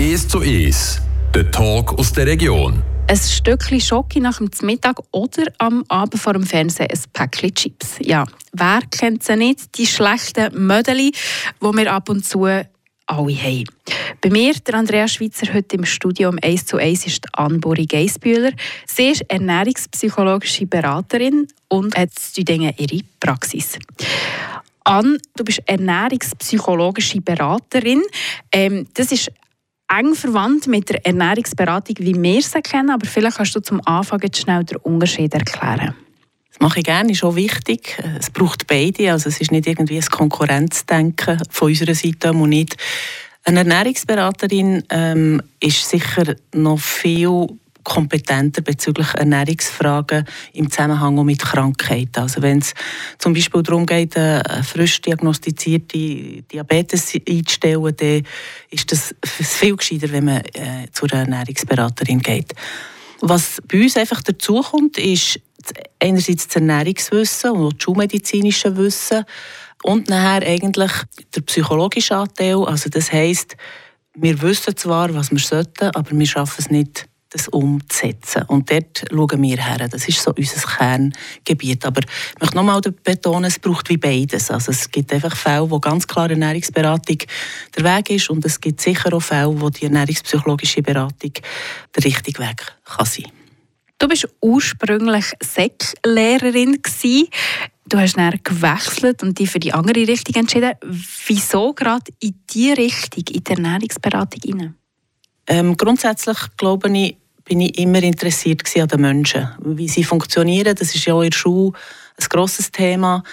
1 zu 1, der Talk aus der Region. Ein Stückchen Schoki nach dem Mittag oder am Abend vor dem Fernsehen ein Päckchen Chips. Ja, wer kennt sie nicht? Die schlechten Mödeli, die wir ab und zu alle haben. Bei mir, der Andrea Schweizer, heute im Studio um 1 zu 1 ist Anne-Bori Geisbühler. Sie ist ernährungspsychologische Beraterin und hat in ihre Praxis. Anne, du bist ernährungspsychologische Beraterin. Ähm, das ist eng verwandt mit der Ernährungsberatung, wie wir sie kennen, aber vielleicht kannst du zum Anfang jetzt schnell den Unterschied erklären. Das mache ich gerne, ist auch wichtig. Es braucht beide, also es ist nicht irgendwie ein Konkurrenzdenken von unserer Seite und nicht. Eine Ernährungsberaterin ähm, ist sicher noch viel kompetenter bezüglich Ernährungsfragen im Zusammenhang mit Krankheiten. Also wenn es zum Beispiel darum geht, eine frisch diagnostizierte Diabetes einzustellen, dann ist das viel gescheiter, wenn man äh, zu Ernährungsberaterin geht. Was bei uns einfach dazukommt, ist einerseits das Ernährungswissen und das schulmedizinische Wissen und nachher eigentlich der psychologische Anteil. Also das heisst, wir wissen zwar, was wir sollten, aber wir schaffen es nicht, das umzusetzen. Und dort schauen wir her. Das ist so unser Kerngebiet. Aber ich möchte nochmal betonen, es braucht wie beides. Also es gibt einfach Fälle, wo ganz klar Ernährungsberatung der Weg ist und es gibt sicher auch Fälle, wo die ernährungspsychologische Beratung der richtige Weg kann sein kann. Du bist ursprünglich Sek-Lehrerin Du hast dann gewechselt und dich für die andere Richtung entschieden. Wieso gerade in diese Richtung, in die Ernährungsberatung hinein? Ähm, grundsätzlich glaube ich, bin ich immer interessiert an den Menschen, wie sie funktionieren. Das ist ja auch in der Schule ein grosses Thema.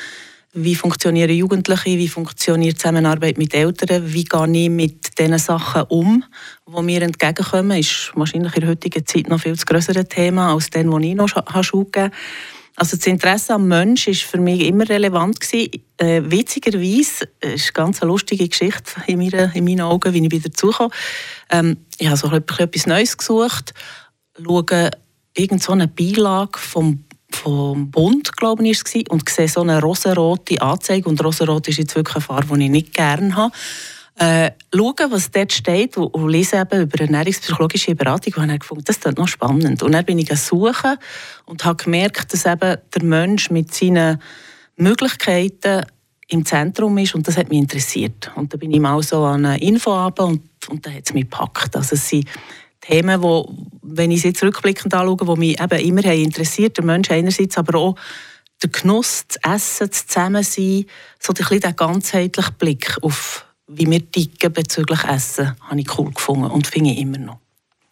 Wie funktionieren Jugendliche? Wie funktioniert die Zusammenarbeit mit Eltern? Wie gehe ich mit den Sachen um, die mir entgegenkommen? Ist wahrscheinlich in der heutigen Zeit noch viel zu Thema als den, den ich noch Schule gegeben habe. Also das Interesse am Mensch war für mich immer relevant gewesen. Äh, witzigerweise äh, ist eine ganz lustige Geschichte in, meiner, in meinen Augen, wie ich wieder dazukomme. Ähm, ich habe so etwas Neues gesucht, schaue irgend so eine Beilage vom vom Bund, glaube ich, war, und sehe so eine rosarote Anzeige. Und rosarot ist jetzt wirklich eine Farbe, die ich nicht gerne habe äh, schauen, was dort steht und, und lesen eben über ernährungspsychologische Beratung und habe gefunden, das ist noch spannend. Und dann bin ich suchen und habe gemerkt, dass eben der Mensch mit seinen Möglichkeiten im Zentrum ist und das hat mich interessiert. Und da bin ich mal so an eine Info und, und da hat es mich gepackt. Also es sind Themen, wo, wenn ich sie jetzt anschaue, die mich eben immer haben interessiert, der Mensch einerseits, aber auch der Genuss, das Essen, das Zusammensein, so ein bisschen der ganzheitliche Blick auf wie wir ticken bezüglich Essen, habe ich cool gefunden und finde ich immer noch.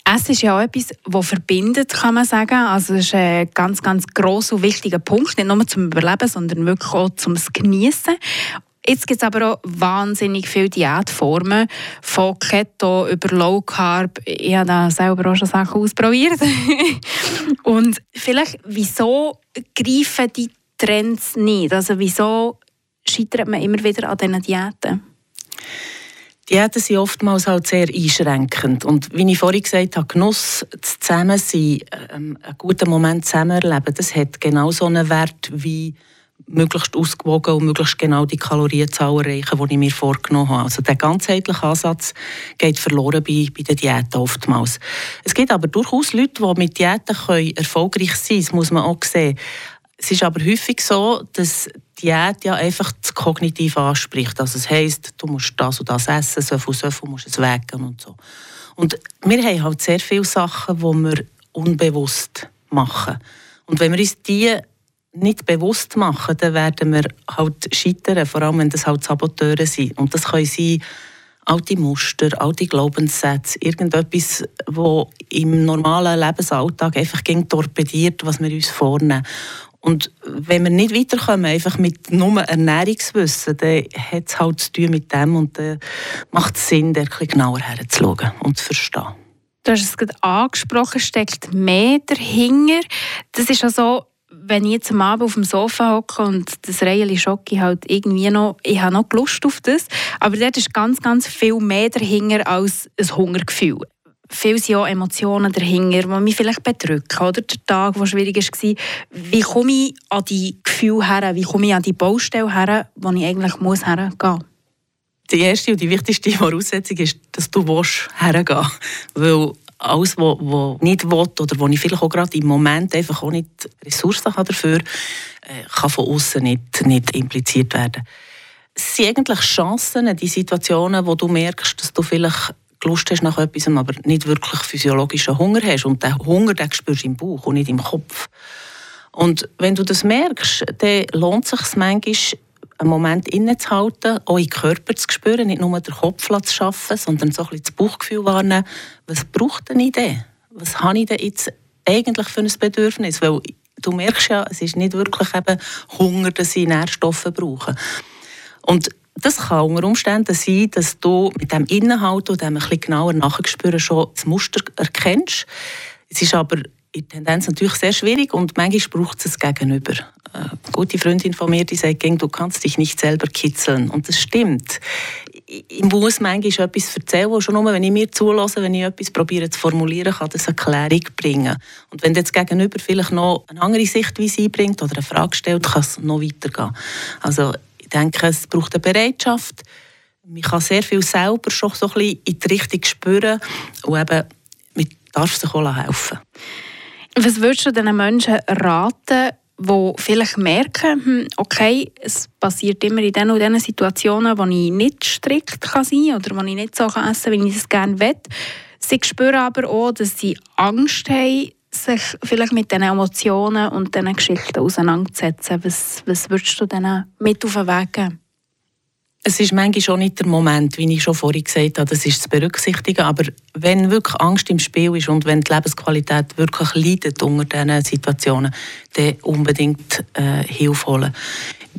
Essen ist ja auch etwas, das verbindet, kann man sagen. Also es ist ein ganz, ganz grosser und wichtiger Punkt, nicht nur zum Überleben, sondern wirklich auch zum Genießen. Jetzt gibt es aber auch wahnsinnig viele Diätformen, von Keto über Low Carb. Ich habe da selber auch schon Sachen ausprobiert. und vielleicht, wieso greifen die Trends nicht? Also wieso scheitert man immer wieder an diesen Diäten? Diäten sind oftmals halt sehr einschränkend. Und wie ich vorhin gesagt habe, Genuss, das Zusammensein, ähm, einen guten Moment zusammen erleben, das hat genauso einen Wert wie möglichst ausgewogen und möglichst genau die Kalorienzahl erreichen, die ich mir vorgenommen habe. Also der ganzheitliche Ansatz geht verloren bei, bei den Diäten oftmals. Es gibt aber durchaus Leute, die mit Diäten können erfolgreich sein können, das muss man auch sehen. Es ist aber häufig so, dass Diät ja einfach das Kognitiv anspricht. Also es heisst, du musst das und das essen, so viel, so viel musst du es wecken und so. Und wir haben halt sehr viele Sachen, die wir unbewusst machen. Und wenn wir uns die nicht bewusst machen, dann werden wir halt scheitern, vor allem wenn das halt Saboteure sind. Und das können sein alte Muster, alte Glaubenssätze, irgendetwas, wo im normalen Lebensalltag einfach torpediert, was wir uns vornehmen. Und wenn wir nicht weiterkommen, einfach mit nur Ernährungswissen, dann hat es halt zu tun mit dem und dann macht es Sinn, da etwas genauer herzuschauen und zu verstehen. Du hast es gerade angesprochen, steckt mehr dahinter. Das ist also wenn ich jetzt am Abend auf dem Sofa hocke und das Reihe Schocke halt irgendwie noch, ich habe noch Lust auf das, aber dort ist ganz, ganz viel mehr dahinter als ein Hungergefühl viel sind auch Emotionen dahinter, die mich vielleicht bedrücken. Oder der Tag, der schwierig war. Wie komme ich an die Gefühle her? Wie komme ich an die Baustelle her, wo ich eigentlich muss hergehen muss? Die erste und die wichtigste Voraussetzung ist, dass du hergehen willst. Weil alles, was, was nicht will oder wo ich vielleicht auch gerade im Moment einfach auch nicht Ressourcen habe dafür, äh, kann von außen nicht, nicht impliziert werden. Es sind eigentlich Chancen, die Situationen, wo du merkst, dass du vielleicht Lust hast nach etwas, aber nicht wirklich physiologischen Hunger hast. Und den Hunger den spürst du im Bauch und nicht im Kopf. Und wenn du das merkst, dann lohnt es sich manchmal, einen Moment innezuhalten, den Körper zu spüren, nicht nur den Kopf zu schaffen, sondern so ein bisschen das Bauchgefühl wahrnehmen, was braucht denn ich denn? Was habe ich denn jetzt eigentlich für ein Bedürfnis? Weil du merkst ja, es ist nicht wirklich eben Hunger, dass ich Nährstoffe brauche. Und das kann unter Umständen sein, dass du mit dem Inhalt und dem ein bisschen genauer nachspüren schon das Muster erkennst. Es ist aber in Tendenz natürlich sehr schwierig und manchmal braucht es ein Gegenüber. Eine gute Freundin von mir, die sagt, du kannst dich nicht selber kitzeln. Und das stimmt. Ich muss manchmal etwas erzählen, schon nur, wenn ich mir zulasse, wenn ich etwas probiere zu formulieren, kann das eine Klärung bringen. Und wenn das Gegenüber vielleicht noch eine andere Sichtweise einbringt oder eine Frage stellt, kann es noch weitergehen. Also ich denke, es braucht eine Bereitschaft. Man kann sehr viel selber schon so ein bisschen in die Richtung spüren und eben, man darf sich auch helfen. Was würdest du den Menschen raten, die vielleicht merken, hm, okay, es passiert immer in den und diesen Situationen, wo ich nicht strikt kann sein kann oder wo ich nicht so essen kann, wie ich es gerne will. Sie spüren aber auch, dass sie Angst haben, sich vielleicht mit diesen Emotionen und diesen Geschichten auseinanderzusetzen. Was, was würdest du denen mit auf den Weg geben? Es ist manchmal schon nicht der Moment, wie ich schon vorhin gesagt habe, das ist zu berücksichtigen. Aber wenn wirklich Angst im Spiel ist und wenn die Lebensqualität wirklich leidet unter diesen Situationen, dann unbedingt äh, Hilfe holen.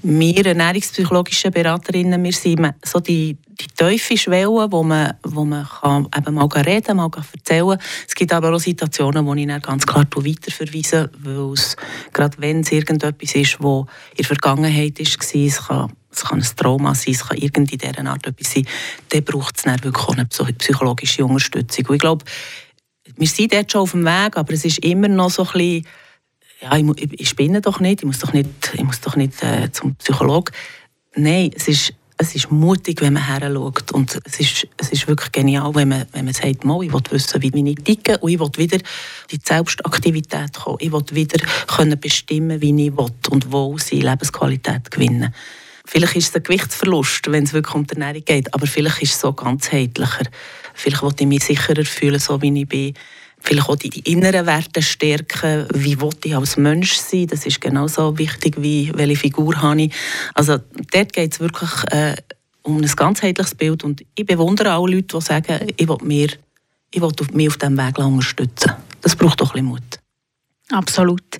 Wir ernährungspsychologische Beraterinnen, wir sind so die, die tiefe Schwelle, wo man, wo man kann eben mal reden mal erzählen Es gibt aber auch Situationen, wo ich dann ganz klar weiterverweise, weil es, gerade wenn es irgendetwas ist, was in der Vergangenheit war, es kann es kann ein Trauma sein, es kann irgendwie in dieser Art etwas sein, dann braucht es dann wirklich auch eine psychologische Unterstützung. Und ich glaube, wir sind dort schon auf dem Weg, aber es ist immer noch so ein bisschen, ja, ich, ich spinne doch nicht, ich muss doch nicht, ich muss doch nicht äh, zum Psychologen. Nein, es ist, es ist mutig, wenn man her schaut. Und es ist, es ist wirklich genial, wenn man, wenn man sagt, mal, ich will wissen, wie ich ticke und ich will wieder die Selbstaktivität kommen. Ich will wieder können bestimmen, wie ich will und wo sie Lebensqualität gewinnen Vielleicht ist es ein Gewichtsverlust, wenn es wirklich um die Ernährung geht, aber vielleicht ist es so ganzheitlicher. Vielleicht will ich mich sicherer fühlen, so wie ich bin. Vielleicht auch die, die inneren Werte stärken. Wie will ich als Mensch sein? Das ist genauso wichtig, wie welche Figur habe ich. Also dort geht es wirklich äh, um ein ganzheitliches Bild. Und ich bewundere alle Leute, die sagen, ich will, mir, ich will mich auf diesem Weg unterstützen. Das braucht doch ein bisschen Mut. Absolut.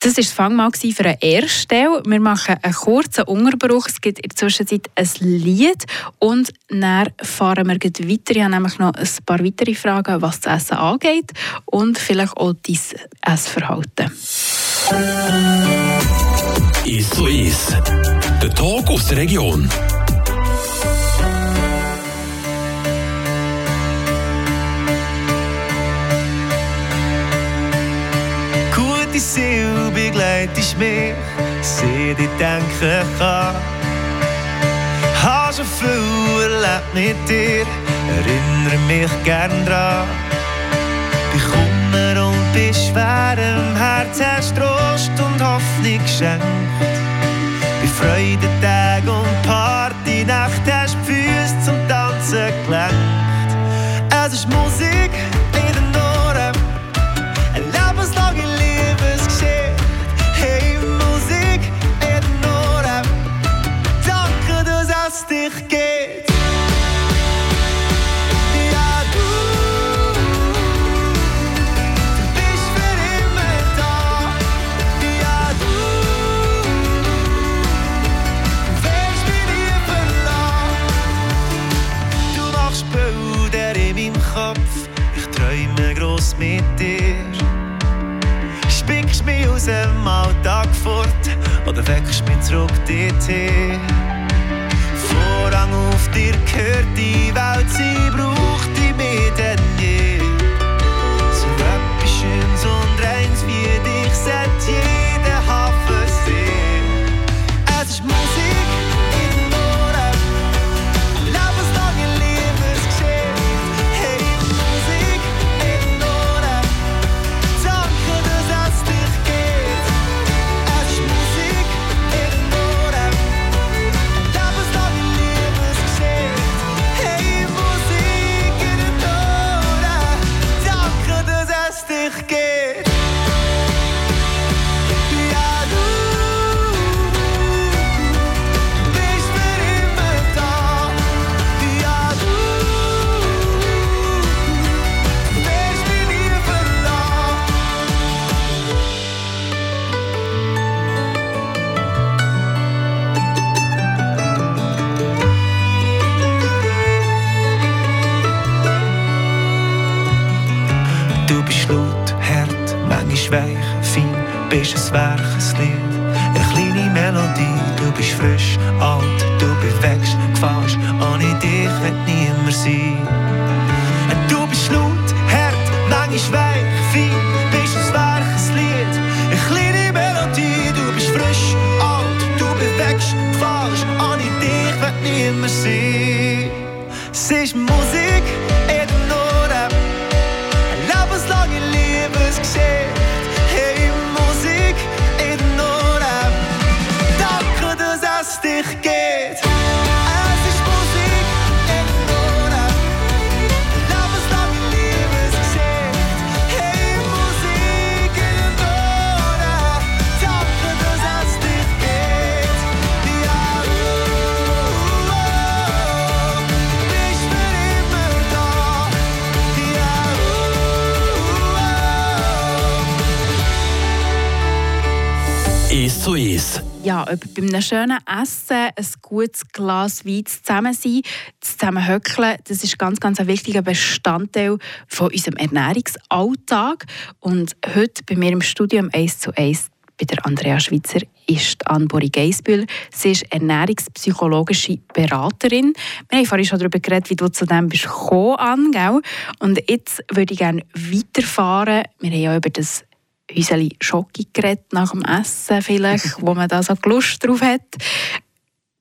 Das war das Fangmal für eine Erstelle. Wir machen einen kurzen Unterbruch. Es gibt in der Zwischenzeit ein Lied und dann fahren wir weiter. Ich habe nämlich noch ein paar weitere Fragen, was das Essen angeht und vielleicht auch dein Essverhalten. Ist so ist. Der Talk aus der Region. Die Seele begleitest mich, seit ich denken kann. Hab schon viel erlebt mit dir, erinnere mich gern dran. Bei Kummer und bei schwerem Herz hast Trost und Hoffnung geschenkt. Bei Freudentag und Partynacht hast du Füße zum Tanzen gelenkt. Es ist Musik, city. ik zwijg, vier. Zu Es». Ja, ob bei einem schönen Essen, ein gutes Glas Wein zusammen sein, zusammen höckeln, das ist ganz, ganz ein wichtiger Bestandteil von unserem Ernährungsalltag. Und heute bei mir im Studium 1 zu 1 bei der Andrea Schweizer ist Anne-Bori Geisbühl. Sie ist ernährungspsychologische Beraterin. Wir haben vorhin schon darüber geredet, wie du zu dem bist gekommen, Anne, gell? Und jetzt würde ich gerne weiterfahren. Wir haben ja über das Häuseli Schoki geredet, nach dem Essen vielleicht, wo man da so Lust drauf hat.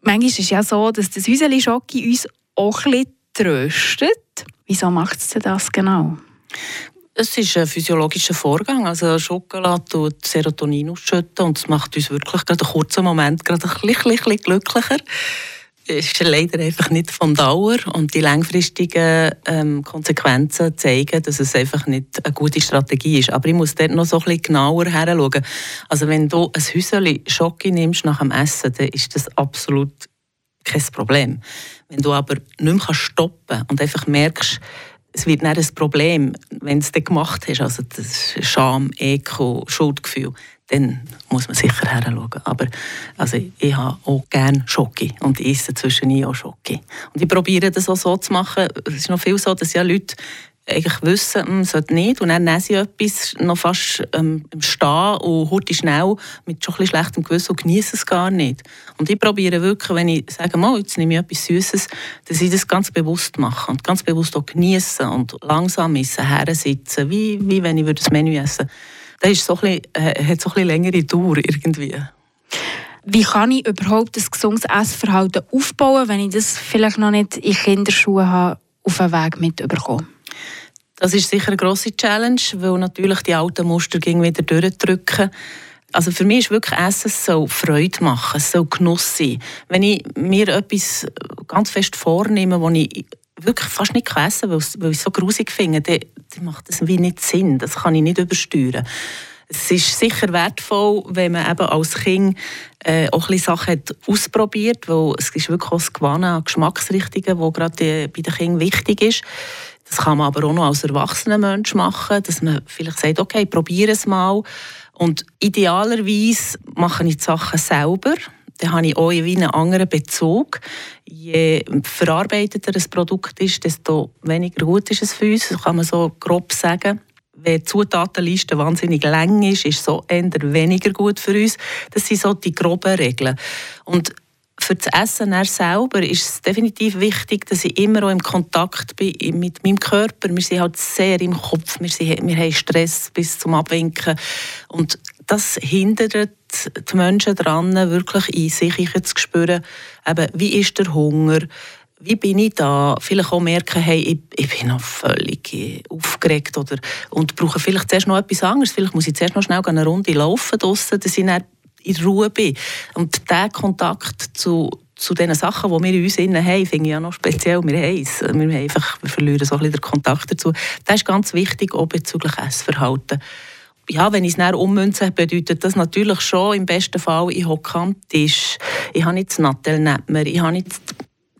Manchmal ist es ja so, dass das Häuseli Schoki uns auch ein bisschen tröstet. Wieso macht es denn das genau? Es ist ein physiologischer Vorgang. Also Schokolade tut Serotonin ausschütten und es macht uns wirklich gerade einen kurzen Moment gerade ein bisschen, bisschen glücklicher. Ist leider einfach nicht von Dauer und die langfristigen ähm, Konsequenzen zeigen, dass es einfach nicht eine gute Strategie ist. Aber ich muss dort noch so ein bisschen genauer hinschauen. Also wenn du ein Häuschen Schoki nimmst nach dem Essen, dann ist das absolut kein Problem. Wenn du aber nicht mehr stoppen kannst und einfach merkst, es wird nicht ein Problem, wenn du es dann gemacht hast, also das Scham, Ekel, Schuldgefühl, dann muss man sicher hinschauen. Aber also ich habe auch gerne Schoki und ich esse zwischendurch auch Schoki. Und ich probiere das auch so zu machen. Es ist noch viel so, dass ja Leute eigentlich wissen, hm, sollte nicht. Und dann nehmen sie etwas noch fast ähm, Stehen und hurti schnell mit schon ein schlechtem Gewissen und genießen es gar nicht. Und ich probiere wirklich, wenn ich sage, mal, jetzt nehme ich etwas Süßes, dass ich das ganz bewusst mache und ganz bewusst auch genießen und langsam essen, hersitzen, wie, wie wenn ich das Menü essen Das ist so ein bisschen, äh, hat so ein bisschen längere Dauer irgendwie. Wie kann ich überhaupt ein gesundes Essverhalten aufbauen, wenn ich das vielleicht noch nicht in Kinderschuhen habe, auf den Weg mitbekommen? Das ist sicher eine grosse Challenge, weil natürlich die alten Muster wieder durchdrücken. Also für mich ist wirklich Essen so Freude machen, es soll Genuss sein. Wenn ich mir etwas ganz fest vornehme, wo ich wirklich fast nicht essen kann, weil ich es so grusig finde, dann, dann macht das wie nicht Sinn. Das kann ich nicht übersteuern. Es ist sicher wertvoll, wenn man eben als Kind äh, auch ein Sachen hat ausprobiert, weil es ist wirklich auch das Gewannen an Geschmacksrichtungen, wo gerade bei den Kindern wichtig ist. Das kann man aber auch noch als erwachsener Mensch machen, dass man vielleicht sagt, okay, probiere es mal. Und idealerweise mache ich die Sachen selber. Dann habe ich auch wie einen anderen Bezug. Je verarbeiteter ein Produkt ist, desto weniger gut ist es für uns. Das kann man so grob sagen. Wenn die Zutatenliste wahnsinnig lang ist, ist so eher weniger gut für uns. Das sind so die groben Regeln. Und für das Essen selber ist es definitiv wichtig, dass ich immer auch im Kontakt bin mit meinem Körper. Wir sind halt sehr im Kopf, wir, sind, wir haben Stress bis zum Abwinken und das hindert die Menschen daran, wirklich in sich zu spüren, eben, wie ist der Hunger, wie bin ich da? Vielleicht auch merken, hey, ich, ich bin noch völlig aufgeregt oder, und brauche vielleicht zuerst noch etwas anderes. Vielleicht muss ich zuerst noch schnell eine Runde laufen draussen, dass ich in Ruhe bin. Und der Kontakt zu, zu den Sachen, die wir in uns innen haben, finde ich ja noch speziell. Wir, haben es. wir, haben einfach, wir verlieren so ein den Kontakt dazu. Das ist ganz wichtig, auch bezüglich Essverhalten. Ja, wenn ich es näher ummünze, bedeutet das natürlich schon im besten Fall, ich hocke am Tisch, ich habe nicht das Nattel neben mir, ich habe nicht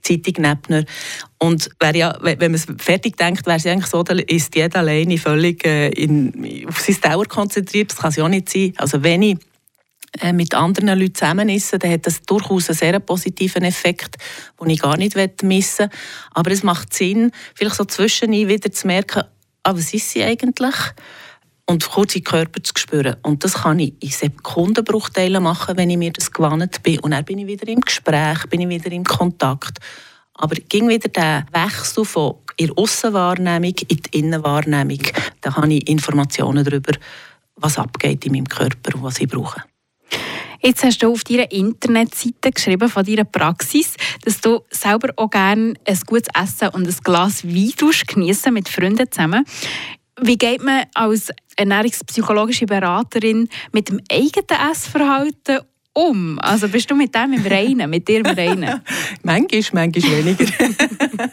Zeitung neben. Und ja, wenn man es fertig denkt, wäre es eigentlich so, dann ist jeder alleine völlig äh, in, auf sein Dauer konzentriert. Das kann es ja auch nicht sein. Also wenn ich mit anderen Leuten zusammen essen, dann hat das durchaus einen sehr positiven Effekt, den ich gar nicht missen will. Aber es macht Sinn, vielleicht so zwischendurch wieder zu merken, ah, was ist sie eigentlich? Und kurz in den Körper zu spüren. Und das kann ich in Sekundenbruchteilen machen, wenn ich mir das gewandt bin. Und dann bin ich wieder im Gespräch, bin ich wieder im Kontakt. Aber ging wieder der Wechsel von ihrer Aussenwahrnehmung in die Innenwahrnehmung. Da habe ich Informationen darüber, was abgeht in meinem Körper und was ich brauche. Jetzt hast du auf deiner Internetseite geschrieben von deiner Praxis, dass du selber auch gerne ein gutes Essen und ein Glas Wein geniessen mit Freunden zusammen. Wie geht man als ernährungspsychologische Beraterin mit dem eigenen Essverhalten um? Also bist du mit dem im Reinen, mit dir im Reinen? manchmal, manchmal weniger.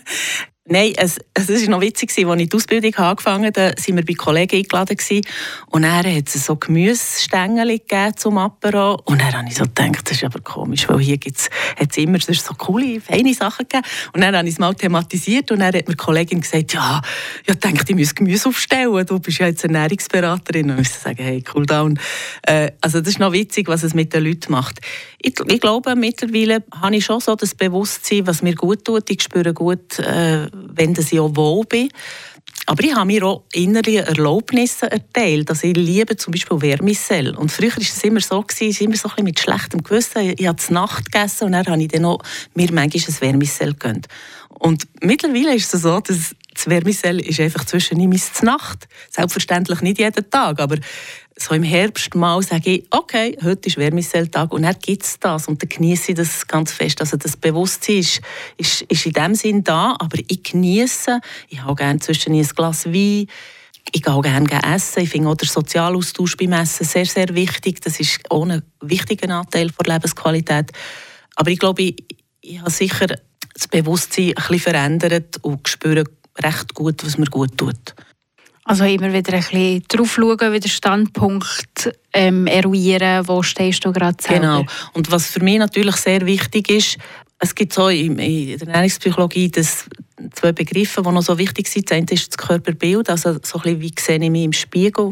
Nein, es, es ist noch witzig, als ich die Ausbildung angefangen habe, da waren wir bei Kollegen eingeladen gewesen, und dann hat es so Gemüsestängel zum Apero. Und dann habe ich so gedacht, das ist aber komisch, weil hier gibt's, hat es immer so coole, feine Sachen gegeben. Und dann habe ich es mal thematisiert und dann hat mir die Kollegin gesagt, ja, ich denke, ich muss Gemüse aufstellen, du bist ja jetzt Ernährungsberaterin. Und ich musste sagen, hey, cool down. Äh, also das ist noch witzig, was es mit den Leuten macht. Ich, ich glaube, mittlerweile habe ich schon so das Bewusstsein, was mir gut tut, ich spüre gut, äh, wenn ich auch wohl bin. Aber ich habe mir auch innerliche Erlaubnisse erteilt. Also ich liebe zum Beispiel Vermicell. Und früher war es immer so, gewesen, es immer so mit schlechtem Gewissen. Ich habe es Nacht gegessen und dann habe ich dann auch mir manchmal ein Vermicell gegönnt. Und mittlerweile ist es so, dass das Vermicell ist einfach zwischen ihm und Nacht. Selbstverständlich nicht jeden Tag, aber so im Herbst mal sage ich, okay, heute ist Wärmeselltag und dann gibt es das und dann genieße ich das ganz fest. Also das Bewusstsein ist, ist, ist in dem Sinn da, aber ich genieße, ich habe gerne zwischen ein Glas Wein, ich gehe auch gerne essen. Ich finde auch der Sozialaustausch beim Essen sehr, sehr wichtig. Das ist auch ein wichtiger Anteil der Lebensqualität. Aber ich glaube, ich, ich habe sicher das Bewusstsein ein bisschen verändert und spüre recht gut, was mir gut tut. Also immer wieder ein bisschen drauf schauen, wieder Standpunkt ähm, eruieren, wo stehst du gerade selber. Genau. Und was für mich natürlich sehr wichtig ist, es gibt so in, in der Ernährungspsychologie das zwei Begriffe, die noch so wichtig sind. Das eine ist das Körperbild, also so ein bisschen, wie sehe ich mich im Spiegel,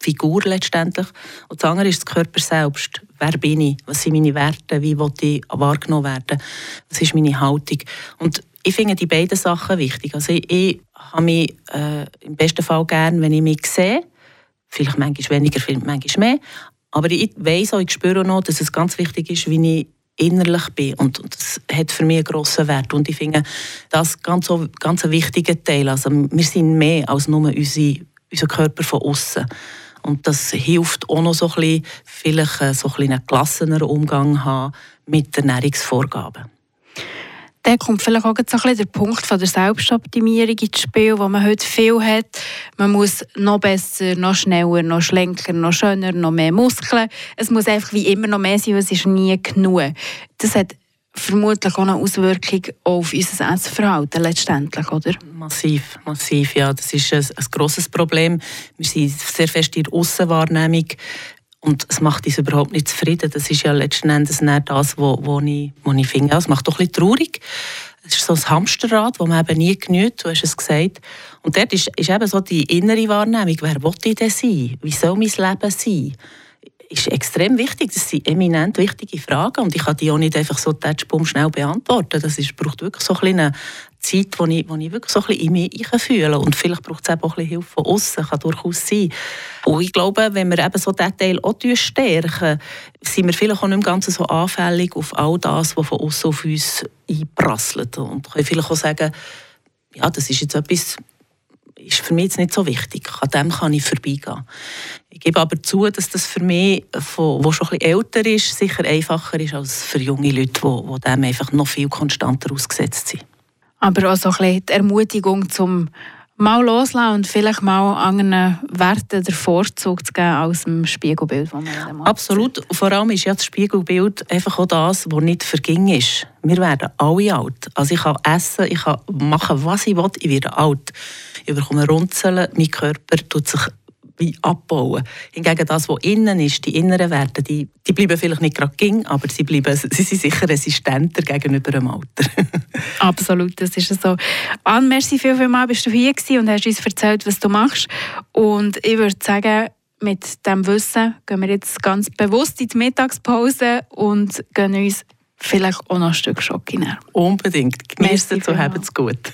Figur letztendlich. Und das andere ist das Körper selbst. Wer bin ich? Was sind meine Werte? Wie will ich wahrgenommen werden? Was ist meine Haltung? Und ich finde die beiden Sachen wichtig. Also ich, ich habe mich äh, im besten Fall gern, wenn ich mich sehe. Vielleicht manchmal weniger, vielleicht manchmal mehr. Aber ich weiß auch, ich spüre auch noch, dass es ganz wichtig ist, wie ich innerlich bin. Und, und das hat für mich einen grossen Wert. Und ich finde, das ganz, ganz ein wichtiger Teil. Also wir sind mehr als nur unsere, unser Körper von außen. Und das hilft auch noch so ein bisschen, vielleicht äh, so ein bisschen einen gelasseneren Umgang haben mit Ernährungsvorgaben. Dann kommt vielleicht auch so ein der Punkt von der Selbstoptimierung ins Spiel, wo man heute viel hat. Man muss noch besser, noch schneller, noch schlanker, noch schöner, noch mehr Muskeln. Es muss einfach wie immer noch mehr sein, weil es ist nie genug. Das hat vermutlich auch eine Auswirkung auf unser Essverhalten letztendlich, oder? Massiv, massiv, ja. Das ist ein, ein grosses Problem. Wir sind sehr fest in der Aussenwahrnehmung und es macht uns überhaupt nicht zufrieden. Das ist ja letzten Endes nicht das, was wo ich, wo ich finde. Es macht doch ein bisschen traurig. Es ist so ein Hamsterrad, das man eben nie genügt, du hast es gesagt. Und dort ist, ist eben so die innere Wahrnehmung, wer will ich denn sein? Wie soll mein Leben sein? Ist extrem wichtig. Das sind eminent wichtige Fragen und ich kann die auch nicht einfach so tatschbumm schnell beantworten. Das ist, braucht wirklich so eine Zeit, wo ich, wo ich wirklich so ein bisschen in mich fühle und vielleicht braucht es auch ein Hilfe von außen, kann durchaus sein. Und ich glaube, wenn wir eben so diesen Teil auch stärken, sind wir vielleicht auch nicht ganz so anfällig auf all das, was von außen auf uns einprasselt und können vielleicht auch sagen, ja, das ist jetzt etwas ist für mich jetzt nicht so wichtig. An dem kann ich vorbeigehen. Ich gebe aber zu, dass das für mich, der schon ein älter ist, sicher einfacher ist als für junge Leute, die, die dem einfach noch viel konstanter ausgesetzt sind. Aber auch so ein bisschen die Ermutigung zum mal loslassen und vielleicht mal anderen Werten den Vorzug zu geben als dem Spiegelbild, das man Absolut. Vor allem ist ja das Spiegelbild einfach auch das, was nicht verging ist. Wir werden alle alt. Also ich kann essen, ich kann machen, was ich will, ich werde alt. Ich bekomme Runzeln, mein Körper tut sich wie abbauen. Hingegen das, was innen ist, die inneren Werte, die, die bleiben vielleicht nicht gerade ging, aber sie, bleiben, sie sind sicher resistenter gegenüber dem Alter. Absolut, das ist so. Anne, merci viel, viel mal, bist du hier gewesen und hast uns erzählt, was du machst. Und ich würde sagen, mit diesem Wissen gehen wir jetzt ganz bewusst in die Mittagspause und gehen uns vielleicht auch noch ein Stück Schock Unbedingt. Genießt es und habt es gut.